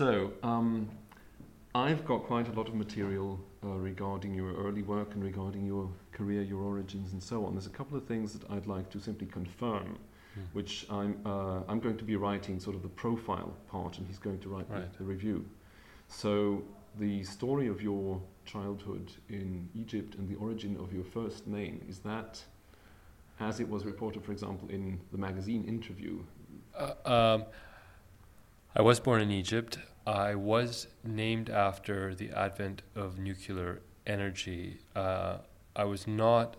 So, um, I've got quite a lot of material uh, regarding your early work and regarding your career, your origins, and so on. There's a couple of things that I'd like to simply confirm, Hmm. which I'm uh, I'm going to be writing sort of the profile part, and he's going to write Right. the, the review. So, the story of your childhood in Egypt and the origin of your first name is that, as it was reported, for example, in the magazine interview. Uh, um, I was born in Egypt. I was named after the advent of nuclear energy. Uh, I was not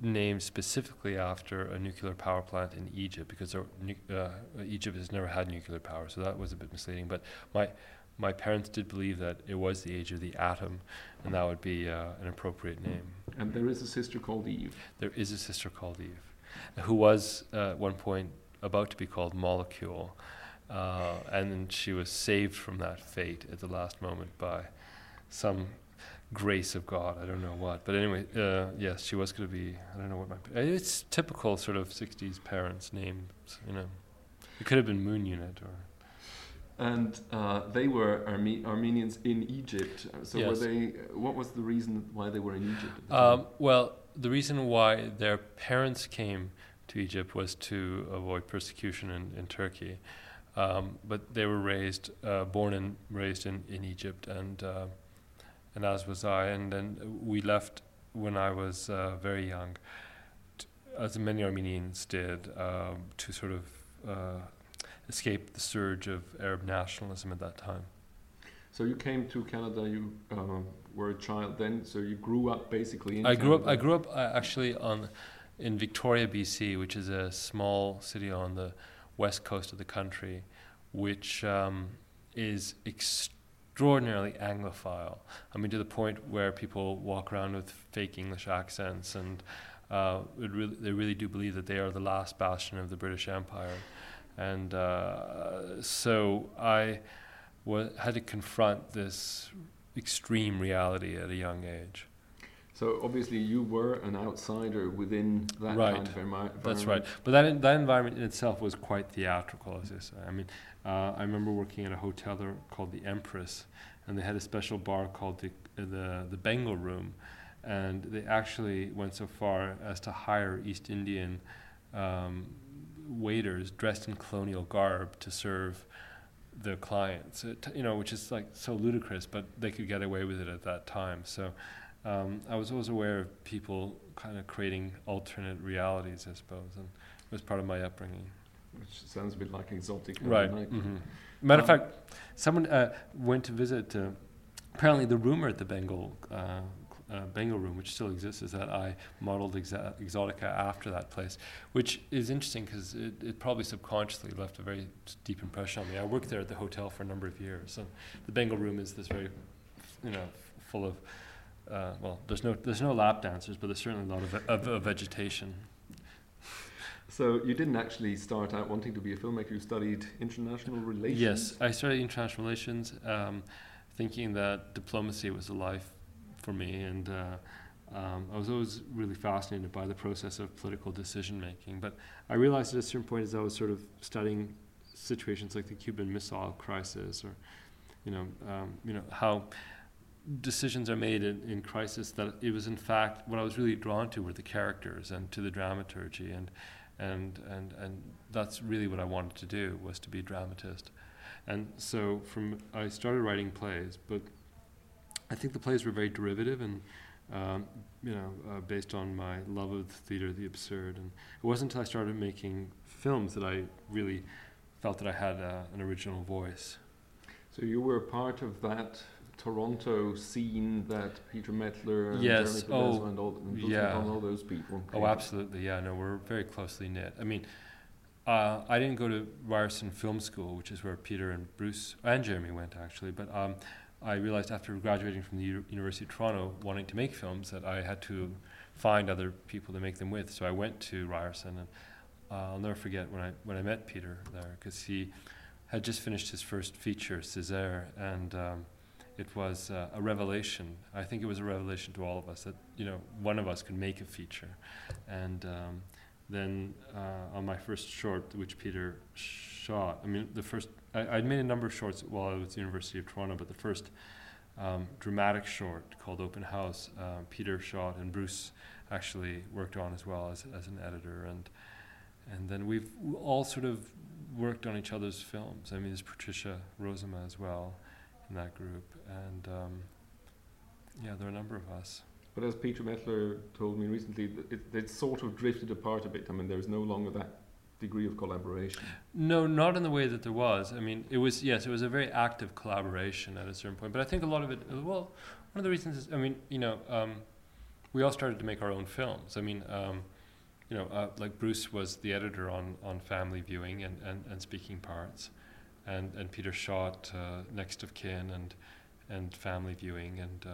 named specifically after a nuclear power plant in Egypt because uh, Egypt has never had nuclear power, so that was a bit misleading. But my my parents did believe that it was the age of the atom, and that would be uh, an appropriate name. And there is a sister called Eve. There is a sister called Eve, who was uh, at one point about to be called Molecule, uh, and she was saved from that fate at the last moment by some grace of God. I don't know what, but anyway, uh, yes, she was going to be. I don't know what my. It's typical sort of '60s parents' names. You know, it could have been Moon Unit or. And uh, they were Arme- Armenians in Egypt. So were they? What was the reason why they were in Egypt? The Um, well, the reason why their parents came to Egypt was to avoid persecution in, in Turkey. Um, but they were raised, uh, born and raised in, in Egypt, and uh, and as was I. And then we left when I was uh, very young, t- as many Armenians did, um, to sort of uh, escape the surge of Arab nationalism at that time. So you came to Canada. You um, were a child then. So you grew up basically in. I grew up. I grew up uh, actually on in Victoria, BC, which is a small city on the west coast of the country, which um, is extraordinarily Anglophile. I mean, to the point where people walk around with fake English accents, and uh, really, they really do believe that they are the last bastion of the British Empire. And uh, so I had to confront this extreme reality at a young age. So obviously you were an outsider within that Right. kind of envi- That's right. But that that environment in itself was quite theatrical, as I say. I mean, uh, I remember working at a hotel there called the Empress, and they had a special bar called the the, the Bengal Room, and they actually went so far as to hire East Indian um, waiters dressed in colonial garb to serve their clients. It, you know, which is like so ludicrous, but they could get away with it at that time. So. Um, I was always aware of people kind of creating alternate realities, I suppose, and it was part of my upbringing. Which sounds a bit like exotic. Right. Right. hmm Matter of Um, fact, someone uh, went to visit. Uh, apparently, the rumor at the Bengal uh, uh, Bengal room, which still exists, is that I modeled Exa- Exotica after that place, which is interesting because it, it probably subconsciously left a very deep impression on me. I worked there at the hotel for a number of years, and the Bengal room is this very, you know, f- full of. Uh, well, there's no there's no lap dancers, but there's certainly a lot of, of, of vegetation. So you didn't actually start out wanting to be a filmmaker. You studied international relations. Yes, I studied international relations, um, thinking that diplomacy was a life for me, and uh, um, I was always really fascinated by the process of political decision making. But I realized at a certain point, as I was sort of studying situations like the Cuban Missile Crisis, or you know, um, you know how decisions are made in, in crisis, that it was in fact what I was really drawn to were the characters and to the dramaturgy and and and and that's really what I wanted to do was to be a dramatist. And so from I started writing plays, but I think the plays were very derivative and um, you know uh, based on my love of the theater, the absurd. And it wasn't until I started making films that I really felt that I had uh, an original voice. So you were part of that Toronto scene that Peter Mettler and Yes, Jeremy oh, and all, and yeah. All those people. Oh, absolutely. Yeah, no, we're very closely knit. I mean, uh, I didn't go to Ryerson Film School, which is where Peter and Bruce and Jeremy went, actually. But um, I realized after graduating from the U- University of Toronto, wanting to make films, that I had to find other people to make them with. So I went to Ryerson, and uh, I'll never forget when I when I met Peter there, because he had just finished his first feature, Scissere, and um, it was uh, a revelation. I think it was a revelation to all of us that you know one of us could make a feature, and um, then uh, on my first short, which Peter shot, I mean the first I, I'd made a number of shorts while I was at the University of Toronto, but the first um, dramatic short called Open House, uh, Peter shot and Bruce actually worked on as well as, as an editor. And, and then we've all sort of worked on each other's films. I mean, there's Patricia Rozema as well in that group. And um, yeah, there are a number of us. But as Peter Mettler told me recently, it, it sort of drifted apart a bit. I mean, there's no longer that degree of collaboration. No, not in the way that there was. I mean, it was yes, it was a very active collaboration at a certain point. But I think a lot of it, well, one of the reasons is, I mean, you know, um, we all started to make our own films. I mean, um, you know, uh, like Bruce was the editor on on Family Viewing and and, and Speaking Parts, and and Peter shot uh, Next of Kin and and Family Viewing and. Uh,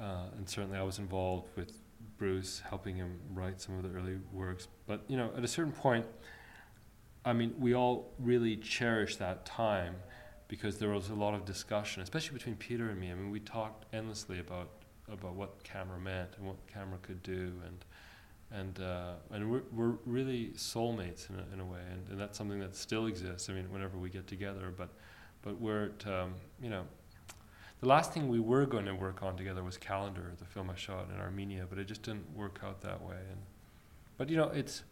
uh, and certainly, I was involved with Bruce, helping him write some of the early works. But you know, at a certain point, I mean, we all really cherish that time because there was a lot of discussion, especially between Peter and me. I mean, we talked endlessly about about what camera meant and what camera could do, and and uh, and we're we're really soulmates in a, in a way, and, and that's something that still exists. I mean, whenever we get together, but but we're at, um, you know the last thing we were going to work on together was Calendar, the film I shot in Armenia, but it just didn't work out that way. And but you know, it's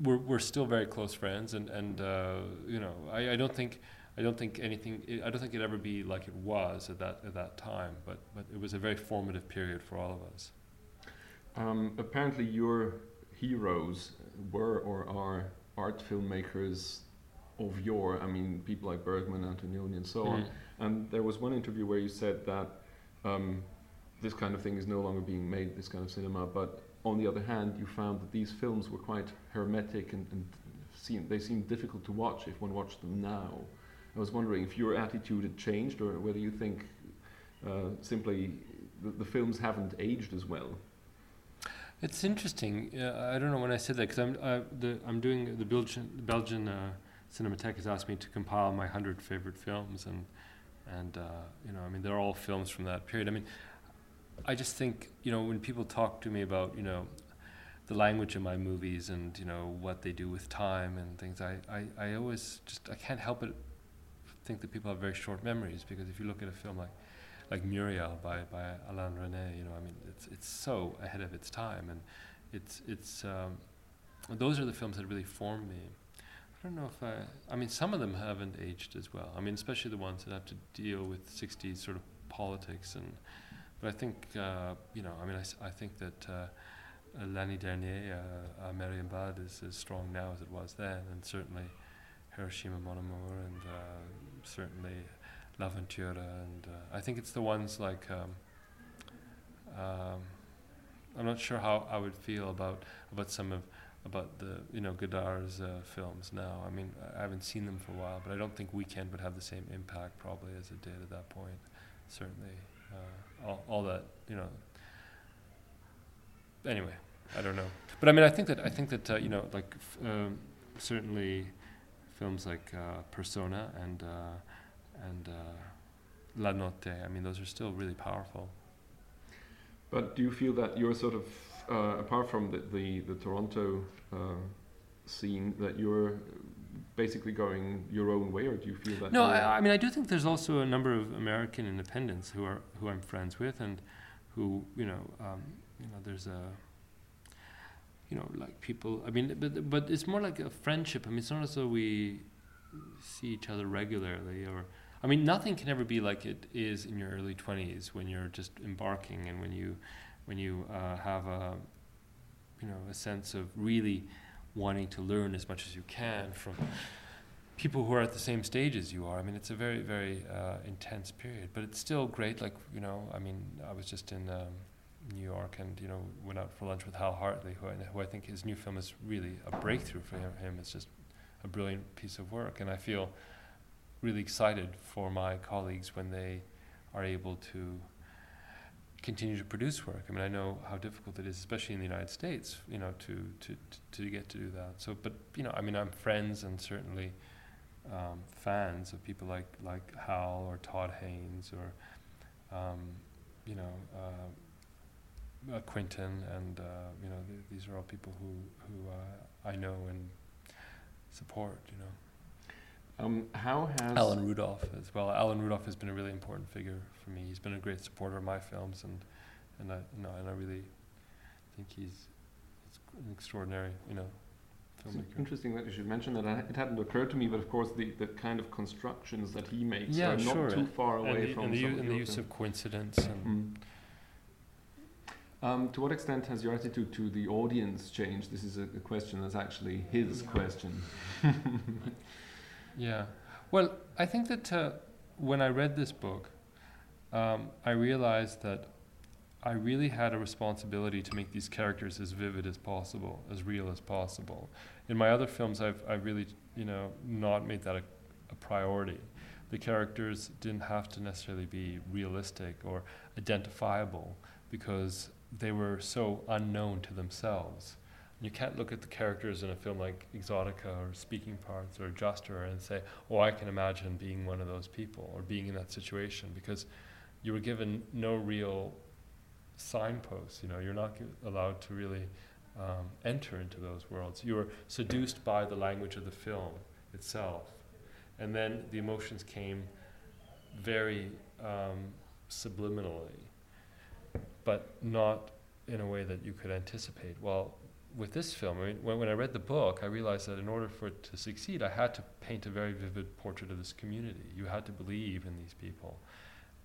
we're we're still very close friends, and and uh, you know, I, I don't think. I don't think anything. I don't think it'd ever be like it was at that at that time. But but it was a very formative period for all of us. Um, apparently, your heroes were or are art filmmakers of yore. I mean, people like Bergman, Antonioni, and so mm. on. And there was one interview where you said that um, this kind of thing is no longer being made, this kind of cinema, but on the other hand, you found that these films were quite hermetic and, and seem, they seemed difficult to watch if one watched them now. I was wondering if your attitude had changed or whether you think uh, simply the, the, films haven't aged as well. It's interesting. Uh, I don't know when I said that because I'm uh, I'm doing the Belgian Belgian uh, Cinematheque has asked me to compile my hundred favorite films, and and uh, you know, I mean, they're all films from that period. I mean, I just think you know when people talk to me about you know the language of my movies and you know what they do with time and things, I, I, I always just I can't help but think that people have very short memories because if you look at a film like like Muriel by, by Alain Resnais, you know, I mean, it's it's so ahead of its time, and it's it's um, those are the films that really formed me. I don't know if I. I mean, some of them haven't aged as well. I mean, especially the ones that have to deal with '60s sort of politics and. But I think uh, you know. I mean, I, I think that uh, l'année dernière, uh, uh, Marienbad is as strong now as it was then, and certainly Hiroshima Mon Amour, and uh, certainly L'Avventura, and uh, I think it's the ones like. Um, um, I'm not sure how I would feel about about some of about the you know Godard's uh, films now. I mean, I haven't seen them for a while, but I don't think Weekend would have the same impact probably as it did at that point. Certainly, uh, all, all that you know. Anyway, I don't know, but I mean, I think that I think that uh, you know, like f- um, certainly, films like uh, Persona and uh, and uh, La Notte. I mean, those are still really powerful. But do you feel that you're sort of uh, apart from the, the, the Toronto uh, scene, that you're basically going your own way, or do you feel that? No, I, I, mean I do think there's also a number of American independents who are who I'm friends with, and who you know um, you know there's a you know like people. I mean, but but it's more like a friendship. I mean, it's not as though we see each other regularly, or I mean, nothing can ever be like it is in your early 20s when you're just embarking and when you when you uh, have a you know a sense of really wanting to learn as much as you can from people who are at the same stage as you are. I mean, it's a very very uh, intense period, but it's still great. Like you know, I mean, I was just in. Um, New York, and you know, went out for lunch with Hal Hartley, who I, who I think his new film is really a breakthrough for him. It's just a brilliant piece of work, and I feel really excited for my colleagues when they are able to continue to produce work. I mean, I know how difficult it is, especially in the United States, you know, to, to, to get to do that. So, but, you know, I mean, I'm friends and certainly um, fans of people like, like Hal or Todd Haynes or, um, you know, uh, uh, Quentin, and, uh, you know, th- these are all people who, who uh, I know and support, you know. Um, how has Alan Rudolph as well. Alan Rudolph has been a really important figure for me. He's been a great supporter of my films, and and I you know and I really think he's, he's an extraordinary you know It's filmmaker. interesting that you should mention that. I- It hadn't occurred to me, but of course, the, the kind of constructions that he makes Yeah, are not sure. too far away and the, from and the, u- and the use of coincidence and Mm. Um, to what extent has your attitude to the audience changed? This is a, a question that's actually his Yeah. question. Yeah. Well, I think that uh, when I read this book, um, I realized that I really had a responsibility to make these characters as vivid as possible, as real as possible. In my other films, I've, I've really, you know, not made that a, a priority. The characters didn't have to necessarily be realistic or identifiable because they were so unknown to themselves. You can't look at the characters in a film like Exotica or Speaking Parts or Adjuster and say, oh, I can imagine being one of those people or being in that situation because you were given no real signposts. You know, you're not allowed to really um, enter into those worlds. You were seduced by the language of the film itself. And then the emotions came very um, subliminally, but not in a way that you could anticipate. Well, with this film, I mean, when, when I read the book, I realized that in order for it to succeed, I had to paint a very vivid portrait of this community. You had to believe in these people,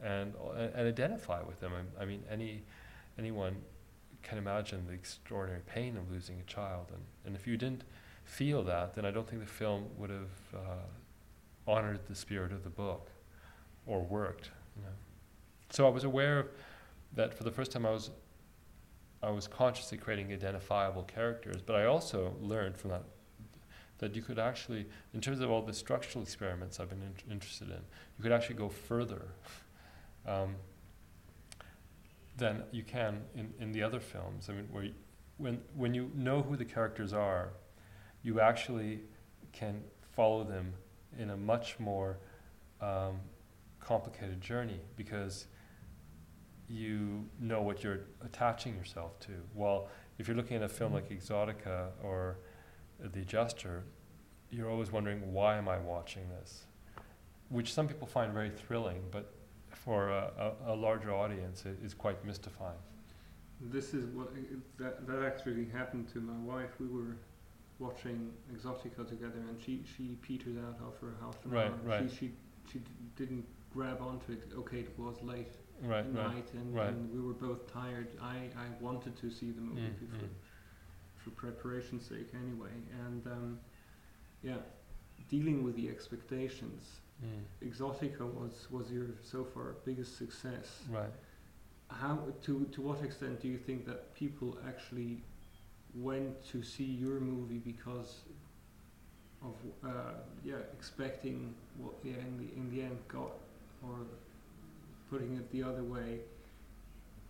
and and, and identify with them. I, I mean, any anyone can imagine the extraordinary pain of losing a child, and, and if you didn't feel that, then I don't think the film would have uh, honored the spirit of the book or worked. You know. So I was aware that for the first time. I was I was consciously creating identifiable characters, but I also learned from that that you could actually, in terms of all the structural experiments I've been in- interested in, you could actually go further um, than you can in, in the other films. I mean, where you, when when you know who the characters are, you actually can follow them in a much more um, complicated journey because you know what you're attaching yourself to. Well, if you're looking at a film mm-hmm. like Exotica or The Adjuster, you're always wondering, why am I watching this? Which some people find very thrilling, but for a, a, a larger audience, it is quite mystifying. This is what that that actually happened to my wife. We were watching Exotica together, and she she petered out after half an Right, hour. right. She she she d- didn't grab onto it. Okay, it was late Right, right. night, and, right. and we were both tired. I I wanted to see the movie Mm, for mm. for preparation's sake anyway, and um, yeah, dealing with the expectations. Mm, Exotica was was your so far biggest success. right. How to to what extent do you think that people actually went to see your movie because of uh, yeah expecting what they in the in the end got, or putting it the other way?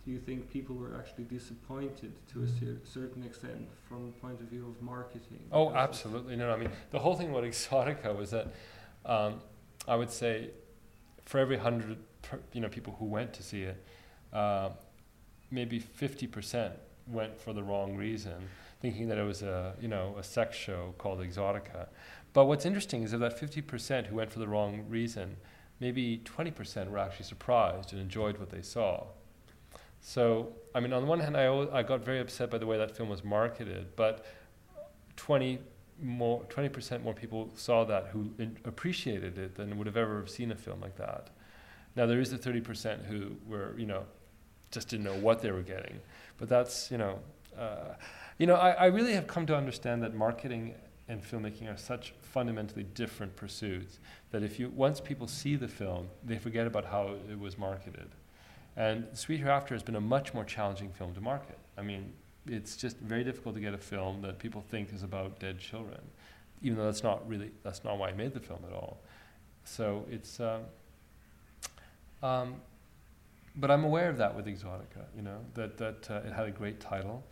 Do you think people were actually disappointed to a cer- certain extent from the point of view of marketing? Oh, absolutely. No, no, I mean, the whole thing about Exotica was that um, I would say for every hundred, per, you know, people who went to see it, uh, maybe fifty percent went for the wrong reason, thinking that it was a, you know, a sex show called Exotica. But what's interesting is of that fifty percent who went for the wrong reason, maybe twenty percent were actually surprised and enjoyed what they saw. So, I mean, on the one hand, I, al- I got very upset by the way that film was marketed, but 20 more, 20% more people saw that who in, appreciated it than would have ever seen a film like that. Now, there is the 30% who were, you know, just didn't know what they were getting. But that's, you know, uh, you know, I, I really have come to understand that marketing and filmmaking are such fundamentally different pursuits that if you, once people see the film, they forget about how it was marketed. And Sweet Hereafter has been a much more challenging film to market. I mean, it's just very difficult to get a film that people think is about dead children, even though that's not really that's not why I made the film at all. So it's, um, um, but I'm aware of that with Exotica. You know that that uh, it had a great title,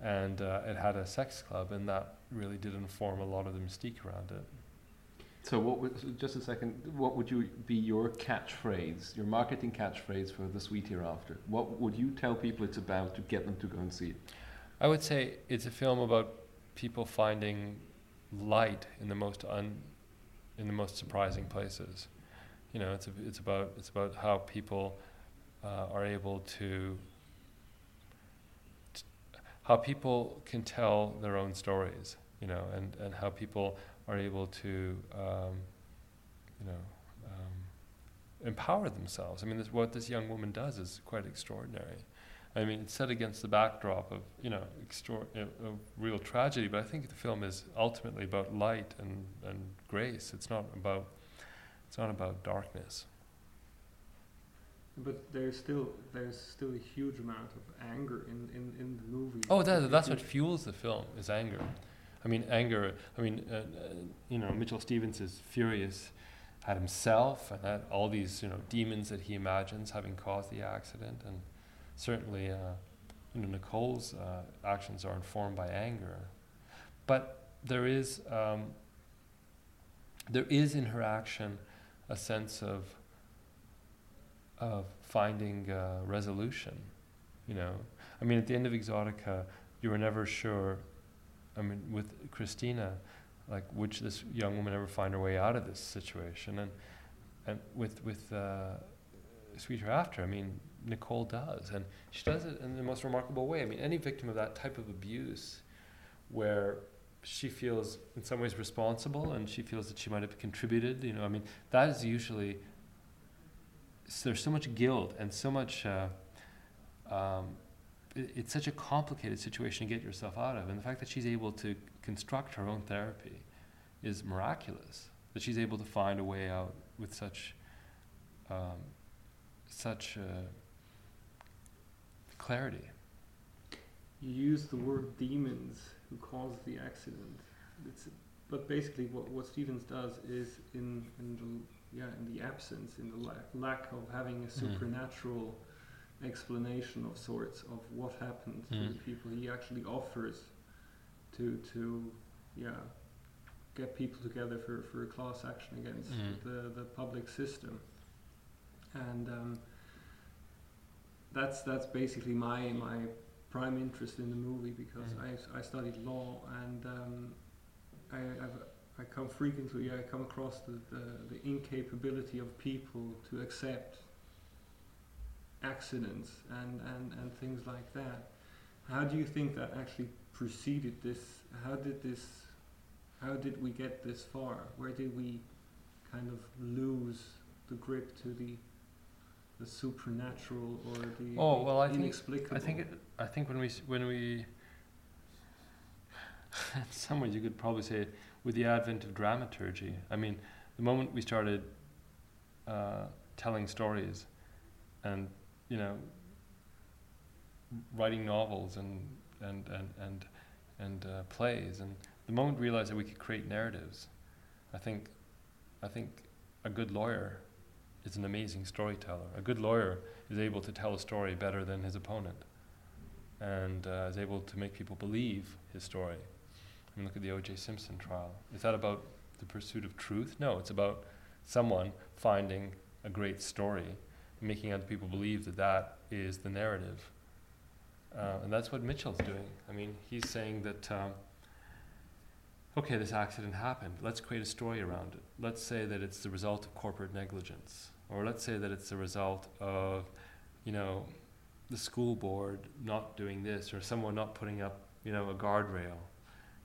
and uh, it had a sex club, and that really did inform a lot of the mystique around it. So, what would, just a second, what would you be your catchphrase, your marketing catchphrase for The Sweet Hereafter? What would you tell people it's about to get them to go and see it? I would say it's a film about people finding light in the most in the most surprising places. You know, it's a, it's about it's about how people uh, are able to how people can tell their own stories, you know, and, and how people are able to, um, you know, um, empower themselves. I mean, this, what this young woman does is quite extraordinary. I mean, it's set against the backdrop of, you know, extra- uh, of real tragedy, but I think the film is ultimately about light and, and grace. It's not about, it's not about darkness. But there's still there's still a huge amount of anger in, in, in the movie. Oh, that, that's what fuels the film is anger. I mean, anger. I mean, uh, uh, you know, Mitchell Stevens is furious at himself and at all these you know demons that he imagines having caused the accident, and certainly, uh, you know, Nicole's uh, actions are informed by anger. But there is um, there is in her action a sense of of finding uh, resolution. You know, I mean, at the end of Exotica, you were never sure. I mean, with Christina, like, would this young woman ever find her way out of this situation? And and with with uh, Sweet Hereafter, I mean, Nicole does, and she does it in the most remarkable way. I mean, any victim of that type of abuse, where she feels in some ways responsible and she feels that she might have contributed, you know, I mean, that is usually so there's so much guilt and so much. Uh, um, it's such a complicated situation to get yourself out of, and the fact that she's able to construct her own therapy is miraculous. That she's able to find a way out with such, um, such uh, clarity. You use the word demons who caused the accident. It's, but basically, what, what Stevens does is in, in the yeah, in the absence, in the lack, lack of having a Mm. Explanation of sorts of what happened to Mm. the people, he actually offers to to yeah get people together for, for a class action against Mm. the the public system, and um, that's that's basically my my prime interest in the movie because Mm. I I studied law and um, I I've I come frequently, I come across the, the, the incapability of people to accept accidents and, and, and things like that. How do you think that actually preceded this? How did this, how did we get this far? Where did we kind of lose the grip to the, the supernatural or the, Oh, well, I think- I think it, I think when we when we in some ways you could probably say with the advent of dramaturgy. I mean, the moment we started uh, telling stories, and you know, writing novels and and and and and uh, plays, and the moment we realized that we could create narratives, I think, I think a good lawyer is an amazing storyteller. A good lawyer is able to tell a story better than his opponent, and uh, is able to make people believe his story. I mean, look at the O.J. Simpson trial. Is that about the pursuit of truth? No, it's about someone finding a great story, making other people believe that that is the narrative. Uh, and that's what Mitchell's doing. I mean, he's saying that, um, okay, this accident happened. Let's create a story around it. Let's say that it's the result of corporate negligence, or let's say that it's the result of, you know, the school board not doing this, or someone not putting up, you know, a guardrail.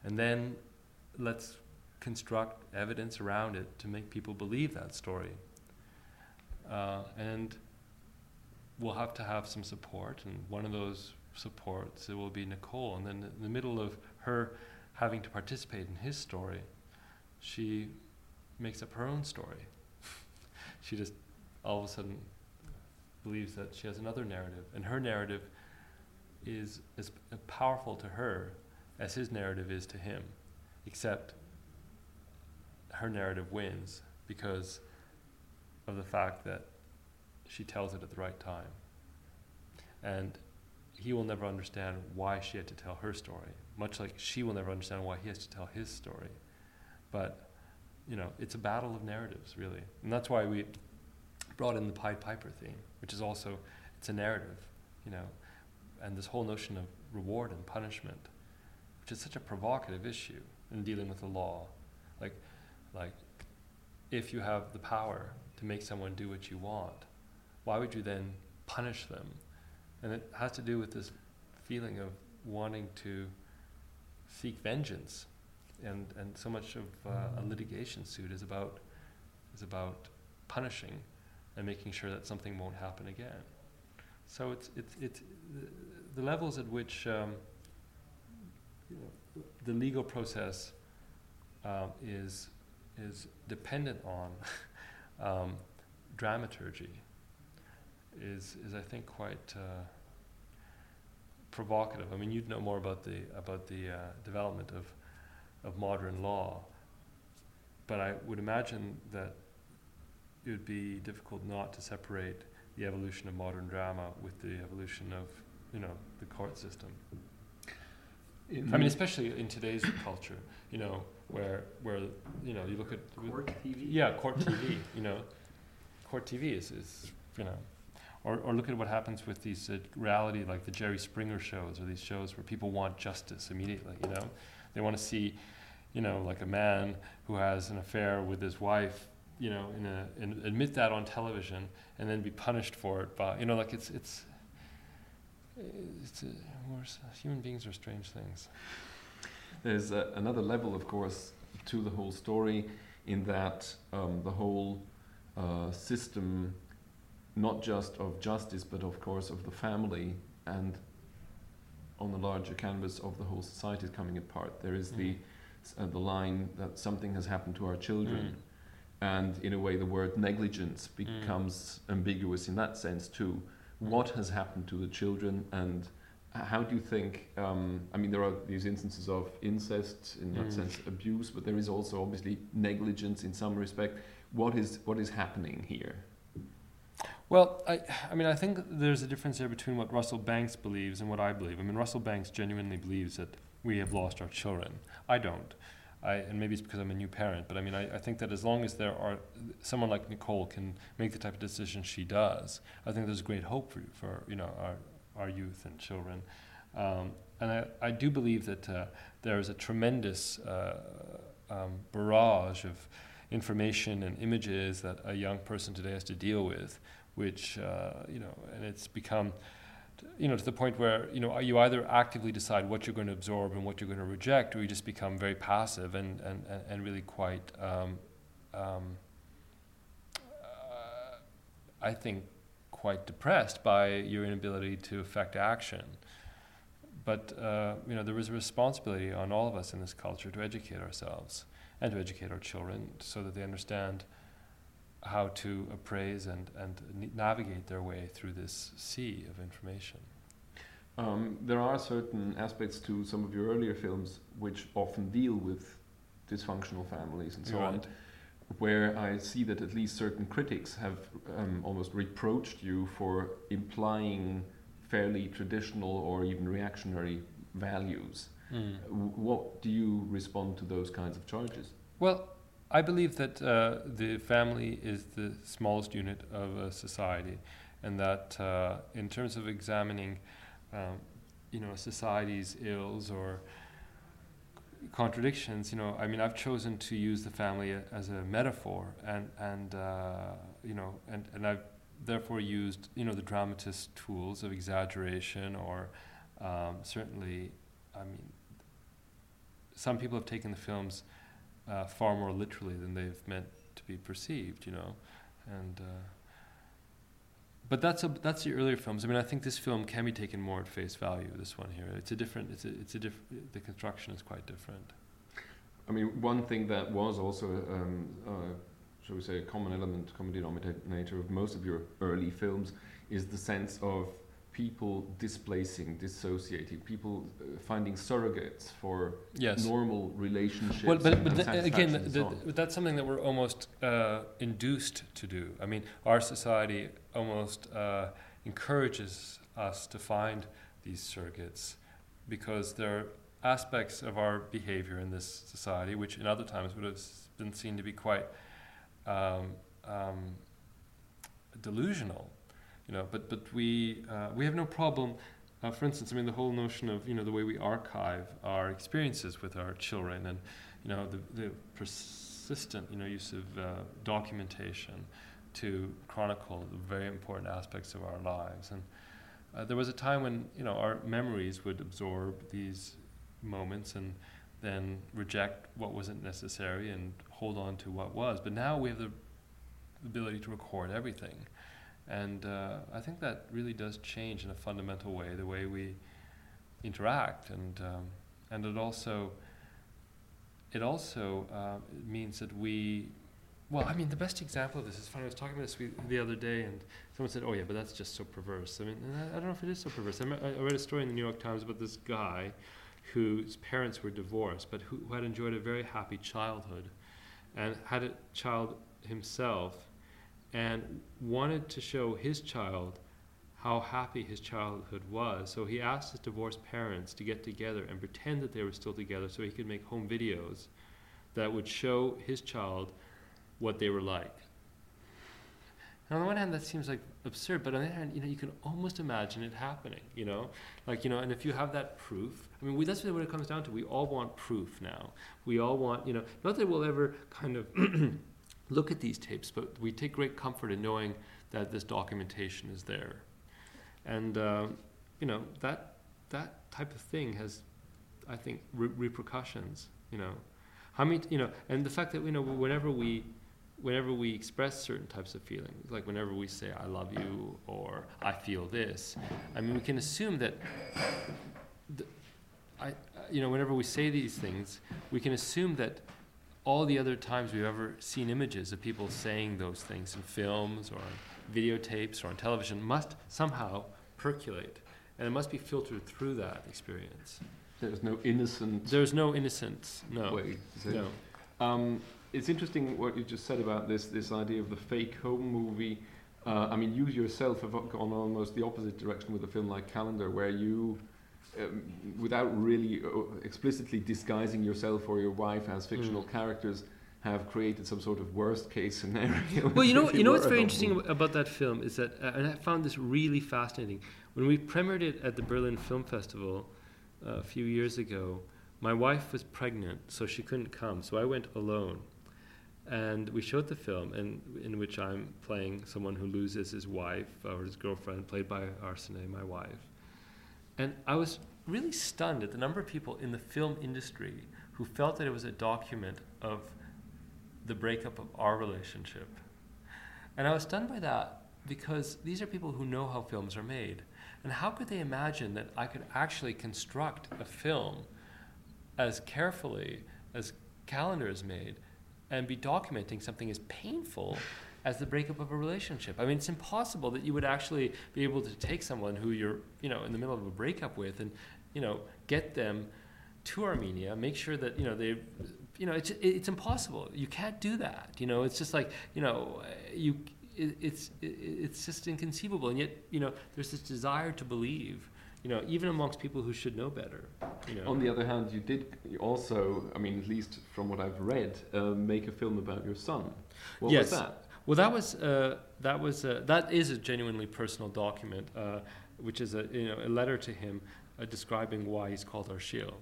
And then let's construct evidence around it to make people believe that story. Uh, and we'll have to have some support, and one of those supports it will be Nicole. And then in the middle of her having to participate in his story, she makes up her own story. she just all of a sudden believes that she has another narrative, and her narrative is as powerful to her as his narrative is to him, except her narrative wins because of the fact that she tells it at the right time. And he will never understand why she had to tell her story, much like she will never understand why he has to tell his story. But, you know, it's a battle of narratives, really. And that's why we brought in the Pied Piper theme, which is also, it's a narrative, you know, and this whole notion of reward and punishment, which is such a provocative issue in dealing with the law. Like, like if you have the power to make someone do what you want, why would you then punish them? And it has to do with this feeling of wanting to seek vengeance. And, and so much of uh, a litigation suit is about, is about punishing and making sure that something won't happen again. So it's, it's, it's the, levels at which um, you know, the legal process um, is, is dependent on um, dramaturgy is, is I think quite uh, provocative. I mean, you'd know more about the, about the uh, development of, of modern law, but I would imagine that it would be difficult not to separate the evolution of modern drama with the evolution of, you know, the court system. In I mean, especially in today's culture, you know, where where you know you look at Court TV. yeah, court TV. You know, court TV is, is you know, or or look at what happens with these uh, reality like the Jerry Springer shows or these shows where people want justice immediately. You know, they want to see, you know, like a man who has an affair with his wife. You know, in a in, admit that on television and then be punished for it. But you know, like it's it's. It's, uh, human beings are strange things. There's a, another level, of course, to the whole story, in that um, the whole uh, system, not just of justice, but of course of the family, and on the larger canvas of the whole society is coming apart. There is the Mm. s- uh, the line that something has happened to our children, Mm. and in a way, the word negligence becomes ambiguous in that sense too. What has happened to the children, and how do you think? Um, I mean, there are these instances of incest, in that Mm. sense, abuse, but there is also obviously negligence in some respect. What is what is happening here? Well, I, I mean, I think there's a difference there between what Russell Banks believes and what I believe. I mean, Russell Banks genuinely believes that we have lost our children. I don't. I, and maybe it's because I'm a new parent, but I mean, I, I think that as long as there are someone like Nicole can make the type of decisions she does, I think there's great hope for for you know our our youth and children. Um, and I, I do believe that uh, there is a tremendous uh, um, barrage of information and images that a young person today has to deal with, which uh, you know, and it's become, you know, to the point where you know you either actively decide what you're going to absorb and what you're going to reject, or you just become very passive and and, and, really quite, um, um, uh, I think, quite depressed by your inability to affect action. But uh, you know, there is a responsibility on all of us in this culture to educate ourselves and to educate our children so that they understand how to appraise and, and navigate their way through this sea of information. Um, there are certain aspects to some of your earlier films which often deal with dysfunctional families and so You're on. where I see that at least certain critics have um, almost reproached you for implying fairly traditional or even reactionary values. Mm. What do you respond to those kinds of charges? Well, I believe that uh, the family is the smallest unit of a society, and that uh, in terms of examining, um, you know, society's ills or contradictions, you know, I mean, I've chosen to use the family a- as a metaphor, and and uh, you know, and and I've therefore used you know the dramatist tools of exaggeration or um, certainly, I mean, some people have taken the films uh, far more literally than they've meant to be perceived, you know, and. Uh, but that's a, that's the earlier films. I mean, I think this film can be taken more at face value. This one here, it's a different. It's a it's a different. The construction is quite different. I mean, one thing that was also, um, uh, shall we say, a common element, common denominator of most of your early films is the sense of people displacing, dissociating, people uh, finding surrogates for Yes. normal relationships. Well, but, but again, satisfaction and th- so on. th- that's something that we're almost uh, induced to do. I mean, our society almost uh, encourages us to find these surrogates because there are aspects of our behavior in this society which in other times would have been seen to be quite um, um, delusional. You know, but but we uh, we have no problem. Uh, for instance, I mean the whole notion of you know the way we archive our experiences with our children, and you know the the pers- consistent, you know, use of uh, documentation to chronicle the very important aspects of our lives. And uh, there was a time when, you know, our memories would absorb these moments and then reject what wasn't necessary and hold on to what was. But now we have the ability to record everything. And uh, I think that really does change in a fundamental way the way we interact. And, um, and it also, it also uh, means that we, well, I mean, the best example of this is funny. I was talking about this the other day, and someone said, "Oh yeah, but that's just so perverse." I mean, I, I don't know if it is so perverse. I, I read a story in the New York Times about this guy whose parents were divorced, but who, who had enjoyed a very happy childhood, and had a child himself, and wanted to show his child how happy his childhood was. So he asked his divorced parents to get together and pretend that they were still together so he could make home videos that would show his child what they were like. And on the one hand, that seems like absurd, but on the other hand, you know, you can almost imagine it happening. You know, like you know, and if you have that proof, I mean, we, that's what it comes down to. We all want proof now. We all want, you know, not that we'll ever kind of look at these tapes, but we take great comfort in knowing that this documentation is there, and uh, you know that that type of thing has, I think, re- repercussions. You know, how many, you know, and the fact that you know whenever we whenever we express certain types of feelings, like whenever we say "I love you" or "I feel this," I mean, we can assume that. I, you know, whenever we say these things, we can assume that all the other times we've ever seen images of people saying those things in films or on videotapes or on television must somehow percolate, and it must be filtered through that experience. There's no innocent. There's no innocence. No. Way no. Um, it's interesting what you just said about this this idea of the fake home movie. Uh, I mean, you yourself have gone almost the opposite direction with a film like Calendar, where you, um, without really uh, explicitly disguising yourself or your wife as fictional mm. characters, have created some sort of worst case scenario. Well, you know, you know what's very interesting movie. about that film is that, uh, and I found this really fascinating. When we premiered it at the Berlin Film Festival uh, a few years ago, my wife was pregnant, so she couldn't come, so I went alone and we showed the film in, in which I'm playing someone who loses his wife or his girlfriend, played by Arsinée, my wife. And I was really stunned at the number of people in the film industry who felt that it was a document of the breakup of our relationship. And I was stunned by that because these are people who know how films are made. And how could they imagine that I could actually construct a film as carefully as Calendar is made and be documenting something as painful as the breakup of a relationship. I mean, it's impossible that you would actually be able to take someone who you're, you know, in the middle of a breakup with and, you know, get them to Armenia, make sure that, you know, they, you know, it's, it's impossible. You can't do that. You know, it's just like, you know, you, it, it's, it, it's just inconceivable. And yet, you know, there's this desire to believe you know, even amongst people who should know better. You know. On the other hand, you did also, I mean, at least from what I've read, uh, make a film about your son. What yes. was that? Well, that was uh, that was uh, that is a genuinely personal document, uh, which is a you know a letter to him uh, describing why he's called Arshile,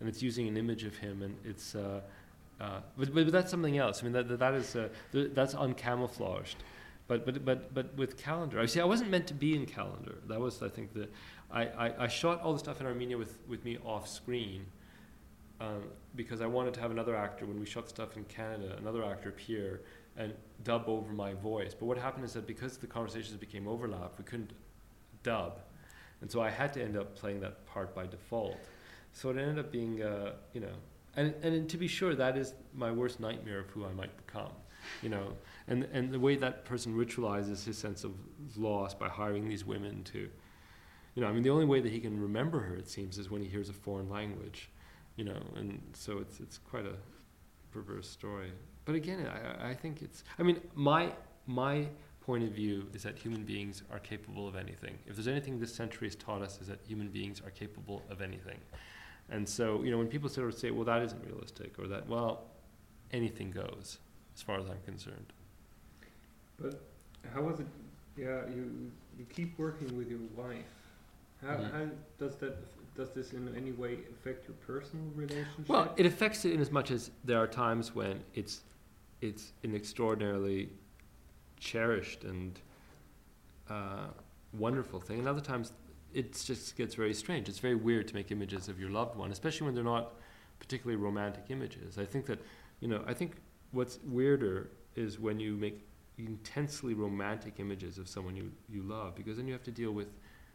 and it's using an image of him, and it's. Uh, but, but, that's something else. I mean, that, that is th- that's uncamouflaged. But, but, but, but with calendar, I see. I wasn't meant to be in calendar. That was, I think, the I, I, I, shot all the stuff in Armenia with, with me off screen um, because I wanted to have another actor, when we shot stuff in Canada, another actor appear and dub over my voice. But what happened is that because the conversations became overlap, we couldn't dub. And so I had to end up playing that part by default. So it ended up being, uh, you know, and, and to be sure, that is my worst nightmare of who I might become, you know. And, and the way that person ritualizes his sense of loss by hiring these women to you know, I mean, the only way that he can remember her, it seems, is when he hears a foreign language, you know, and so it's it's quite a perverse story. But again, I, I think it's. I mean, my my point of view is that human beings are capable of anything. If there's anything this century has taught us, is that human beings are capable of anything. And so, you know, when people sort of say, "Well, that isn't realistic," or that, "Well, anything goes," as far as I'm concerned. But how was it? Yeah, you you keep working with your wife how, mm-hmm. how does that does this in any way affect your personal relationship? Well, it affects it in as much as there are times when it's it's an extraordinarily cherished and uh, wonderful thing. And other times, it just gets very strange. It's very weird to make images of your loved one, especially when they're not particularly romantic images. I think that, you know, I think what's weirder is when you make intensely romantic images of someone you, you love, because then you have to deal with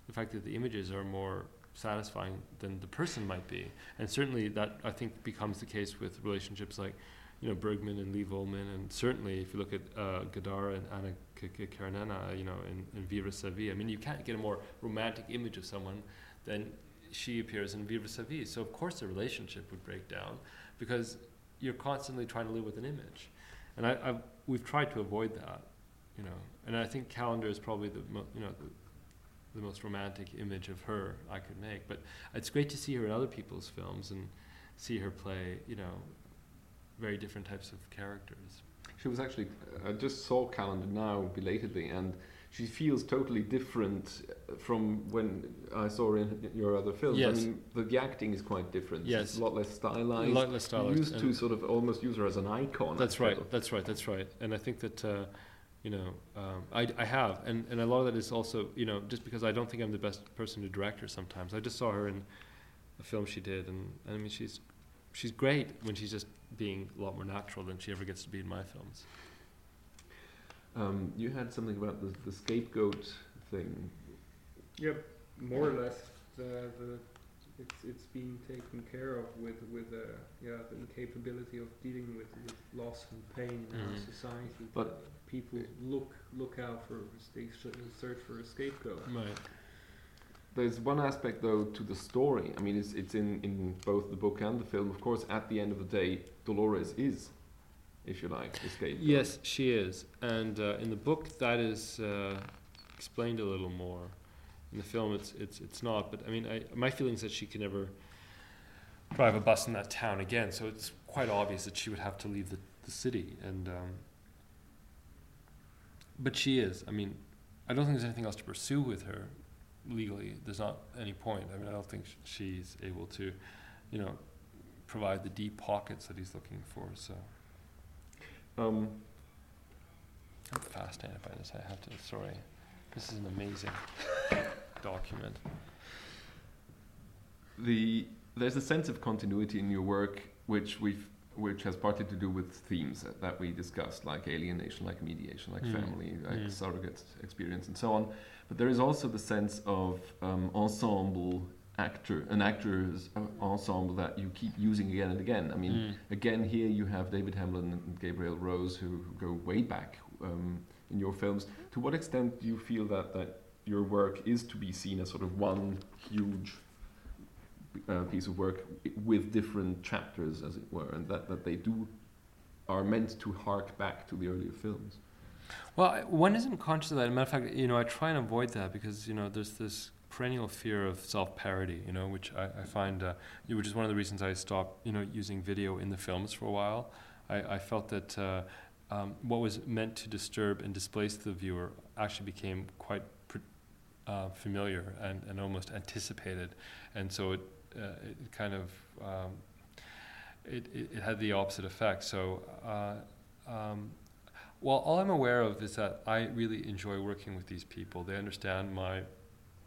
the fact that the images are more satisfying than the person might be. And certainly that, I think, becomes the case with relationships like, you know, Bergman and Liv Ullmann, and certainly if you look at uh, Godard and Anna Karina, you know, in, in Vivre sa vie, I mean, you can't get a more romantic image of someone than she appears in Vivre sa vie. So of course the relationship would break down because you're constantly trying to live with an image. And I, I've, we've tried to avoid that, you know. And I think Calendar is probably the, mo- you know, the, the most romantic image of her I could make. But it's great to see her in other people's films and see her play, you know, very different types of characters. She was actually, I just saw Calendar now belatedly, and she feels totally different from when I saw her in your other films. Yes. I mean, the, the acting is quite different. Yes. It's a lot less stylized. A lot less stylized. You used to sort of almost use her as an icon. that's right. That's right. That's right. And I think that. Uh, you know, um, I, I have, and, and a lot of that is also, you know, just because I don't think I'm the best person to direct her sometimes. I just saw her in a film she did, and, and I mean, she's she's great when she's just being a lot more natural than she ever gets to be in my films. Um, you had something about the, the scapegoat thing. Yep, more or less. The, the it's it's being taken care of with with uh, yeah the incapability of dealing with, with loss and pain in our Mhm. society. But- people look look out for they search for a scapegoat. Right. There's one aspect though to the story. I mean, it's it's in in both the book and the film. Of course, at the end of the day, Dolores is, if you like, the scapegoat. Yes, she is, and uh, in the book that is uh, explained a little more. In the film, it's it's it's not. But I mean, I, my feeling is that she can never drive a bus in that town again. So it's quite obvious that she would have to leave the, the city. And um, but she is. I mean, I don't think there's anything else to pursue with her legally. There's not any point. I mean, I don't think sh- she's able to, you know, provide the deep pockets that he's looking for. So. Um, I'm fascinated by this. I have to. Sorry, this is an amazing document. the there's a sense of continuity in your work which we've which has partly to do with themes that, that we discussed like alienation like mediation like Mm. family like Mm. surrogate experience and so on but there is also the sense of um, ensemble actor an actor's uh, ensemble that you keep using again and again i mean Mm. again here you have david hemblen and gabrielle rose who, who go way back um, in your films to what extent do you feel that, that your work is to be seen as sort of one huge uh, piece of work with different chapters, as it were, and that, that they do are meant to hark back to the earlier films. Well, one isn't conscious of that. As a matter of fact, you know, I try and avoid that because you know there's this perennial fear of self-parody, you know, which I, I find, uh, which is one of the reasons I stopped, you know, using video in the films for a while. I, I felt that uh, um, what was meant to disturb and displace the viewer actually became quite uh, familiar and, and almost anticipated, and so it, uh, it kind of um, it, it, it had the opposite effect. So. Uh, um, well, all I'm aware of is that I really enjoy working with these people. They understand my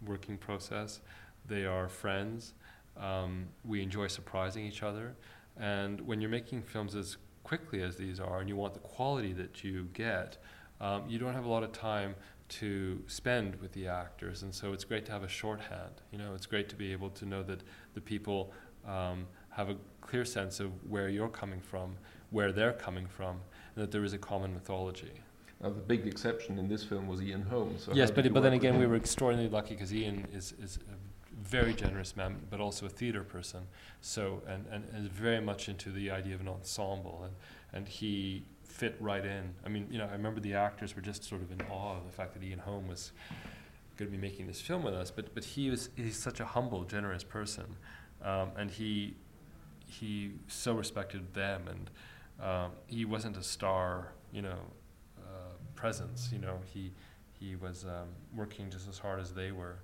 working process. They are friends. Um, we enjoy surprising each other. And when you're making films as quickly as these are, and you want the quality that you get, um, you don't have a lot of time to spend with the actors. And so it's great to have a shorthand. You know, it's great to be able to know that the people um, have a clear sense of where you're coming from, where they're coming from, and that there is a common mythology. Now, the big exception in this film was Ian Holmes. So yes, but but then again, we were extraordinarily lucky because Ian is is a very generous man, but also a theater person. So and, and and is very much into the idea of an ensemble, and and he fit right in. I mean, you know, I remember the actors were just sort of in awe of the fact that Ian Holm was going to be making this film with us. But but he was he's such a humble, generous person, um, and he he so respected them, and um, he wasn't a star, you know, uh, presence. You know, he he was um, working just as hard as they were.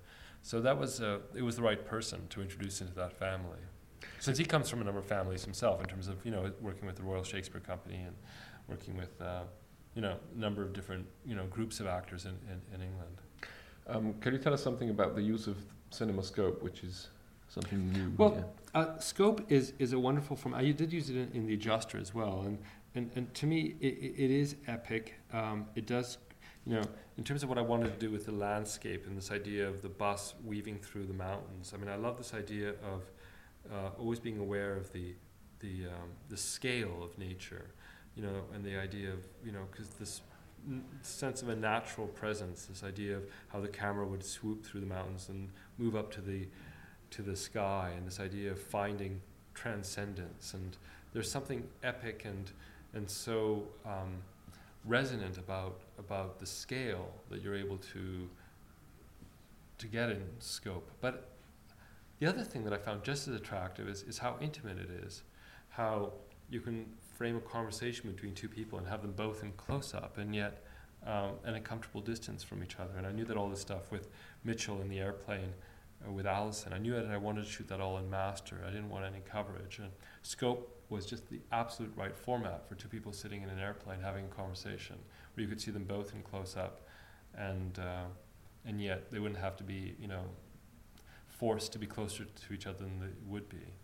So that was uh, it was the right person to introduce into that family. Since he comes from a number of families himself, in terms of you know working with the Royal Shakespeare Company and working with uh, you know a number of different you know groups of actors in, in, in England. Um, can you tell us something about the use of CinemaScope, which is something new? Well, yeah. Uh, Scope is is a wonderful form. I did use it in, in the adjuster as well, and and, and to me it, it is epic. Um, it does, you know, in terms of what I wanted to do with the landscape and this idea of the bus weaving through the mountains. I mean, I love this idea of uh, always being aware of the the um, the scale of nature, you know, and the idea of you know because this n- sense of a natural presence, this idea of how the camera would swoop through the mountains and move up to the to the sky, and this idea of finding transcendence, and there's something epic and and so um, resonant about about the scale that you're able to to get in scope. But the other thing that I found just as attractive is, is how intimate it is, how you can frame a conversation between two people and have them both in close up and yet um, at a comfortable distance from each other. And I knew that all this stuff with Mitchell in the airplane, uh, with Allison, I knew that I wanted to shoot that all in master. I didn't want any coverage. And scope was just the absolute right format for two people sitting in an airplane having a conversation where you could see them both in close up and uh, and yet they wouldn't have to be you know forced to be closer to each other than they would be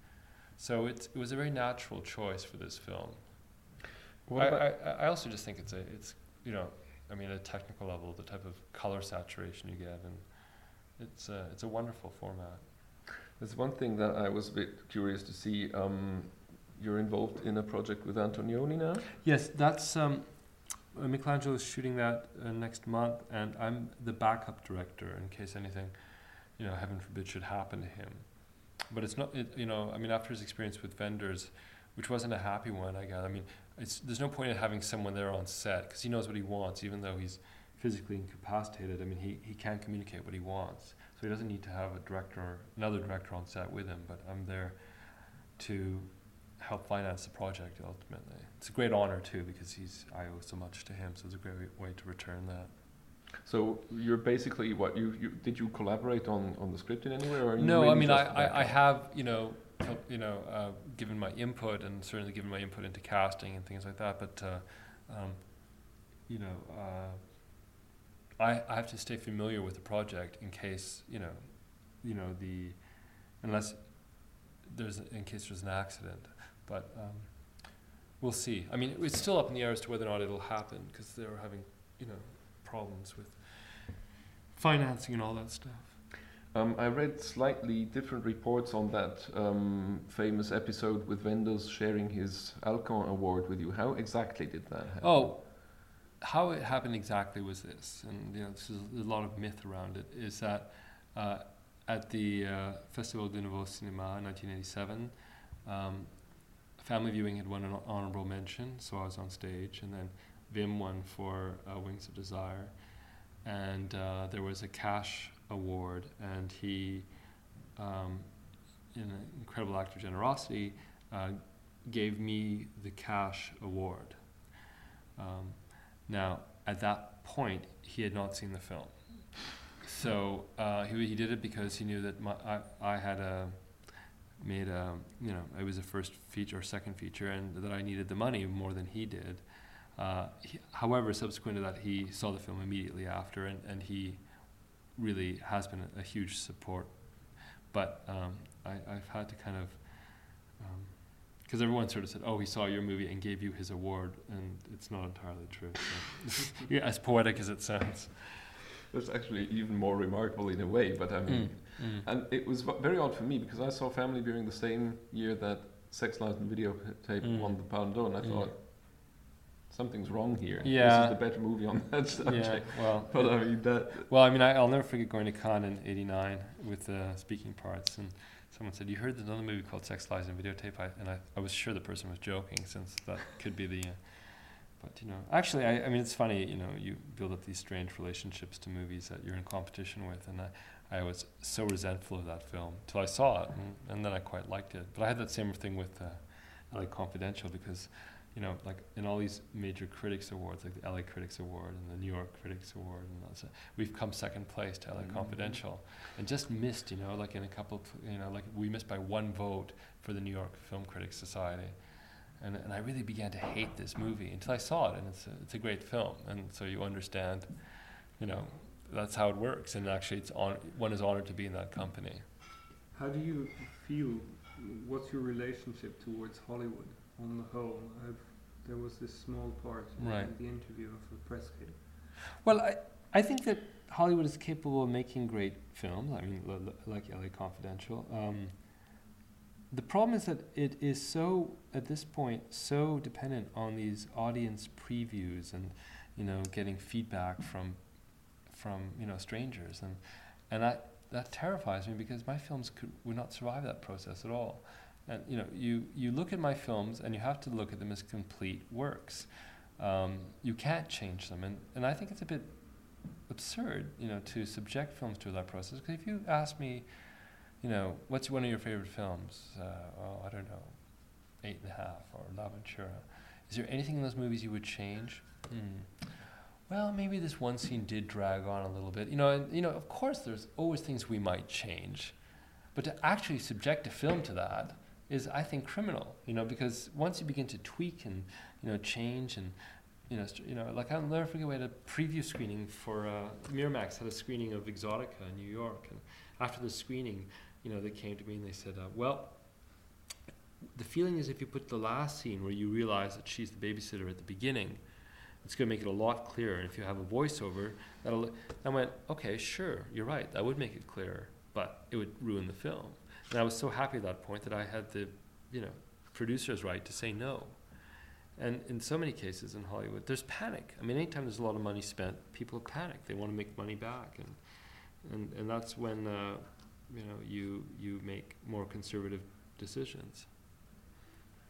so it, it was a very natural choice for this film I, about- I, I also just think it's a it's you know I mean at a technical level the type of color saturation you get and it's a, it's a wonderful format There's one thing that I was a bit curious to see. Um, you're involved in a project with Antonioni now. Yes, that's um, uh, Michelangelo is shooting that uh, next month, and I'm the backup director in case anything, you know, heaven forbid, should happen to him. But it's not, it, you know, I mean, after his experience with Wenders, which wasn't a happy one, I guess. I mean, it's there's no point in having someone there on set because he knows what he wants, even though he's physically incapacitated. I mean, he he can communicate what he wants, so he doesn't need to have a director, or another director on set with him. But I'm there to help finance the project ultimately. It's a great honor too because he's I owe so much to him, so it's a great way to return that. So you're basically what you, you did you collaborate on, on the script in any way, or are you No, I mean I, I, I have you know you know uh, given my input and certainly given my input into casting and things like that, but uh, um, you know uh, I I have to stay familiar with the project in case you know you know the unless there's in case there's an accident, but um, we'll see. I mean it's still up in the air as to whether or not it'll happen because they're having you know problems with financing and all that stuff. Um, I read slightly different reports on that um, famous episode with Wenders sharing his Alcan Award with you. How exactly did that happen? Oh, how it happened exactly was this, and you know, a lot of myth around it. Is that uh, at the uh, Festival de Nouveau Cinéma in 1987, um, Family Viewing had won an honorable mention, so I was on stage, and then Wim won for uh, Wings of Desire, and uh, there was a cash award, and he, um, in an incredible act of generosity, uh, gave me the cash award. Um, now, at that point, he had not seen the film. So uh, he, he did it because he knew that my, I, I had a, made a, you know, it was a first feature or second feature, and that I needed the money more than he did. Uh, he, however, subsequent to that, he saw the film immediately after, and, and he really has been a, a huge support. But um, I, I've had to kind of because everyone sort of said, "Oh, he saw your movie and gave you his award," and it's not entirely true. So. yeah, as poetic as it sounds. That's actually even more remarkable in a way, but I mean, Mm. and it was very odd for me because I saw Family during the same year that Sex, Lies and Videotape Mm. won the Palme d'Or, and I Mm. thought something's wrong here. Yeah. this is the better movie on that subject. Yeah, well, But I mean that. well, I mean, I, I'll never forget going to Cannes in '89 with uh, speaking parts, and someone said, "You heard there's another movie called Sex, Lies, and Videotape," I, and I, I was sure the person was joking, since that could be the. Uh, but you know, actually, I, I mean, it's funny. You know, you build up these strange relationships to movies that you're in competition with, and I, I was so resentful of that film till I saw it, and, and then I quite liked it. But I had that same thing with uh, LA Confidential because, you know, like in all these major critics awards, like the LA Critics Award and the New York Critics Award, and all that, we've come second place to LA Mhm. Confidential, and just missed. You know, like in a couple, of, you know, like we missed by one vote for the New York Film Critics Society. And, and I really began to hate this movie until I saw it, and it's a, it's a great film. And so you understand, you know, that's how it works. And actually, it's on, one is honored to be in that company. How do you feel? What's your relationship towards Hollywood on the whole? I've, there was this small part Right. in the interview of a press kit. Well, I, I think that Hollywood is capable of making great films. I mean, like LA Confidential. Um, the problem is that it is so, at this point, so dependent on these audience previews and, you know, getting feedback from, from you know, strangers, and and I, that terrifies me because my films could would not survive that process at all. And you know, you you look at my films and you have to look at them as complete works. Um, you can't change them, and, and I think it's a bit absurd, you know, to subject films to that process. Because if you ask me, you know, what's one of your favorite films? Uh, well, I don't know, Eight and a Half or L'Avventura. Is there anything in those movies you would change? Hmm. Well, maybe this one scene did drag on a little bit. You know, and you know, of course, there's always things we might change, but to actually subject a film to that is, I think, criminal. You know, because once you begin to tweak and you know change and you know, you know, like I'll never forget we had a preview screening for uh, Miramax had a screening of Exotica in New York, and after the screening, you know, they came to me and they said, uh, "Well, the feeling is if you put the last scene where you realize that she's the babysitter at the beginning, it's going to make it a lot clearer. And if you have a voiceover, that'll." I went, "Okay, sure, you're right. That would make it clearer, but it would ruin the film." And I was so happy at that point that I had the, you know, producer's right to say no. And in so many cases in Hollywood, there's panic. I mean, anytime there's a lot of money spent, people panic. They want to make money back, and and and that's when uh, you know you you make more conservative decisions.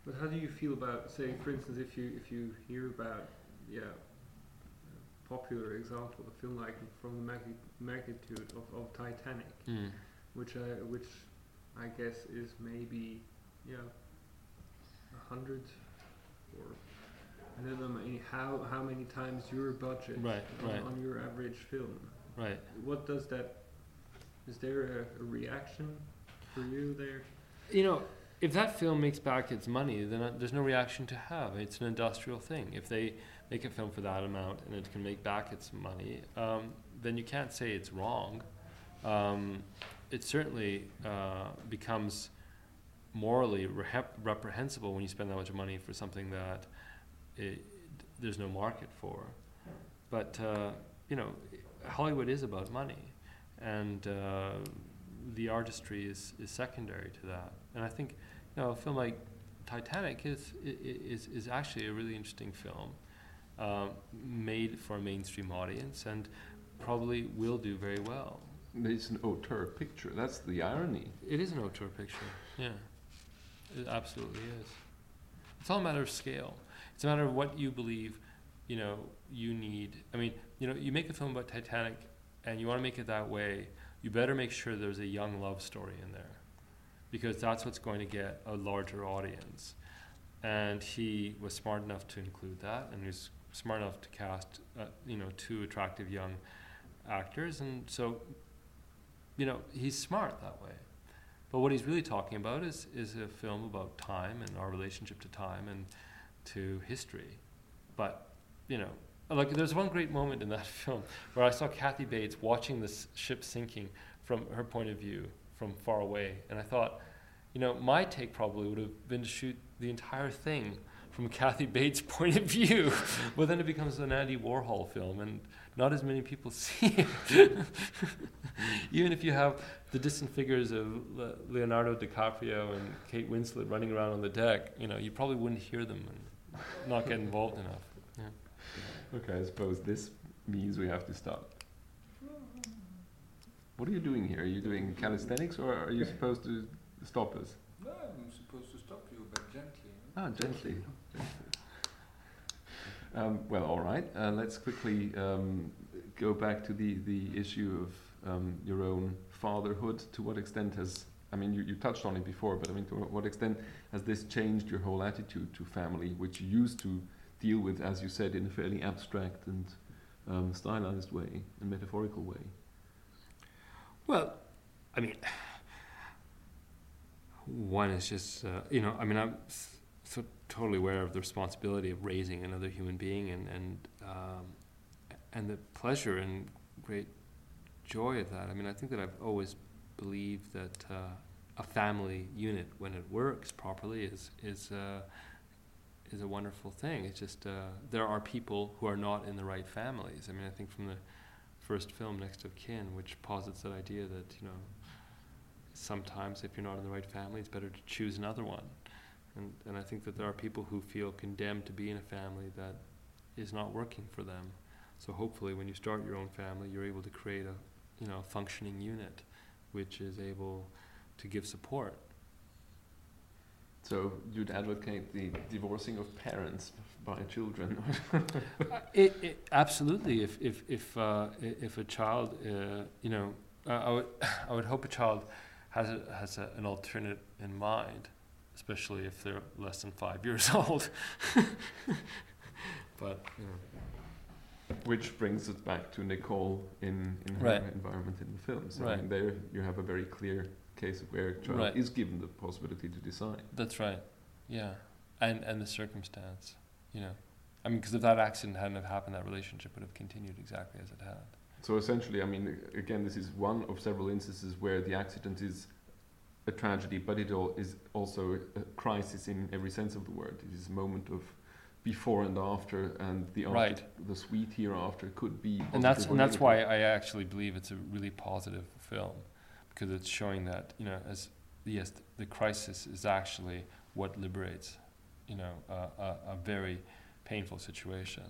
But how do you feel about, say, for instance, if you if you hear about, yeah, a popular example, a film like from the magnitude of, of Titanic, which I which I guess is maybe yeah a hundred or I don't know many, how how many times your budget Right, on, right, on your average film. right. What does that? Is there a, a reaction for you there? You know, if that film makes back its money, then uh, there's no reaction to have. It's an industrial thing. If they make a film for that amount and it can make back its money, um, then you can't say it's wrong. Um, it certainly uh, becomes morally reprehensible when you spend that much money for something that it, there's no market for. But uh, you know, Hollywood is about money, and uh, the artistry is, is secondary to that. And I think you know a film like Titanic is is is actually a really interesting film, um, made for a mainstream audience, and probably will do very well. It's an auteur picture. That's the irony. It is an auteur picture. Yeah, it absolutely is. It's all a matter of scale. It's a matter of what you believe. You know, you need. I mean, you know, you make a film about Titanic, and you want to make it that way. You better make sure there's a young love story in there, because that's what's going to get a larger audience. And he was smart enough to include that, and he was smart enough to cast, uh, you know, two attractive young actors, and so, you know, he's smart that way. But what he's really talking about is, is a film about time and our relationship to time and to history. But, you know, like there's one great moment in that film where I saw Kathy Bates watching this ship sinking from her point of view from far away. And I thought, you know, my take probably would have been to shoot the entire thing from Kathy Bates' point of view. but then it becomes an Andy Warhol film, and not as many people see it. Even if you have the distant figures of Leonardo DiCaprio and Kate Winslet running around on the deck, you know, you probably wouldn't hear them and not get involved enough. Okay, I suppose this means we have to stop. What are you doing here? Are you doing calisthenics or are you supposed to stop us? No, I'm supposed to stop you, but gently. Ah, gently. Um, well, all right. Uh, let's quickly um, go back to the, the issue of um, your own fatherhood. To what extent has, I mean, you, you touched on it before, but I mean, to what extent has this changed your whole attitude to family, which you used to deal with, as you said, in a fairly abstract and um, stylized way, and metaphorical way? Well, I mean, one is just uh, you know, I mean, I'm so totally aware of the responsibility of raising another human being and and um, and the pleasure and great joy of that. I mean, I think that I've always believed that uh, a family unit, when it works properly, is is uh, is a wonderful thing. It's just uh, there are people who are not in the right families. I mean, I think from the first film, Next of Kin, which posits that idea that you know sometimes if you're not in the right family, it's better to choose another one. And and I think that there are people who feel condemned to be in a family that is not working for them. So hopefully, when you start your own family, you're able to create a you know functioning unit, which is able to give support. So you'd advocate the divorcing of parents by children? Uh, it, it, absolutely. If if if uh, if a child, uh, you know, uh, I would I would hope a child has a, has a, an alternate in mind, especially if they're less than five years old. but you know, Which brings us back to Nicole in, in her Right. environment in the film. So I Right. mean, there you have a very clear case of where a child Right. is given the possibility to decide. that's right. Yeah, and and the circumstance, you know, I mean, because if that accident hadn't have happened, that relationship would have continued exactly as it had. So essentially, I mean, again, this is one of several instances where the accident is a tragedy, but it all is also a crisis in every sense of the word. It is a moment of before and after, and the after, Right. the sweet hereafter could be. and that's and that's why I actually believe it's a really positive film because it's showing that you know as yes the crisis is actually what liberates you know a, a, a very painful situation